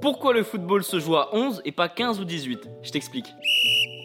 Pourquoi le football se joue à 11 et pas 15 ou 18 Je t'explique.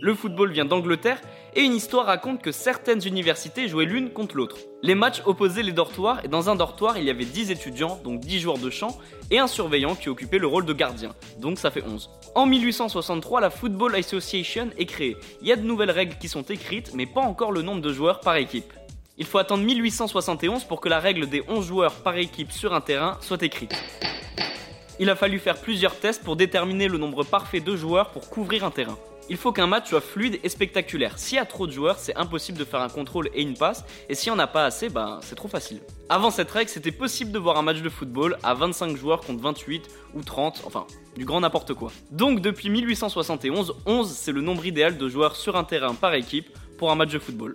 Le football vient d'Angleterre et une histoire raconte que certaines universités jouaient l'une contre l'autre. Les matchs opposaient les dortoirs et dans un dortoir il y avait 10 étudiants, donc 10 joueurs de champ, et un surveillant qui occupait le rôle de gardien, donc ça fait 11. En 1863, la Football Association est créée. Il y a de nouvelles règles qui sont écrites, mais pas encore le nombre de joueurs par équipe. Il faut attendre 1871 pour que la règle des 11 joueurs par équipe sur un terrain soit écrite. Il a fallu faire plusieurs tests pour déterminer le nombre parfait de joueurs pour couvrir un terrain. Il faut qu'un match soit fluide et spectaculaire. S'il y a trop de joueurs, c'est impossible de faire un contrôle et une passe, et si on n'a pas assez, ben c'est trop facile. Avant cette règle, c'était possible de voir un match de football à 25 joueurs contre 28 ou 30, enfin, du grand n'importe quoi. Donc depuis 1871, 11 c'est le nombre idéal de joueurs sur un terrain par équipe pour un match de football.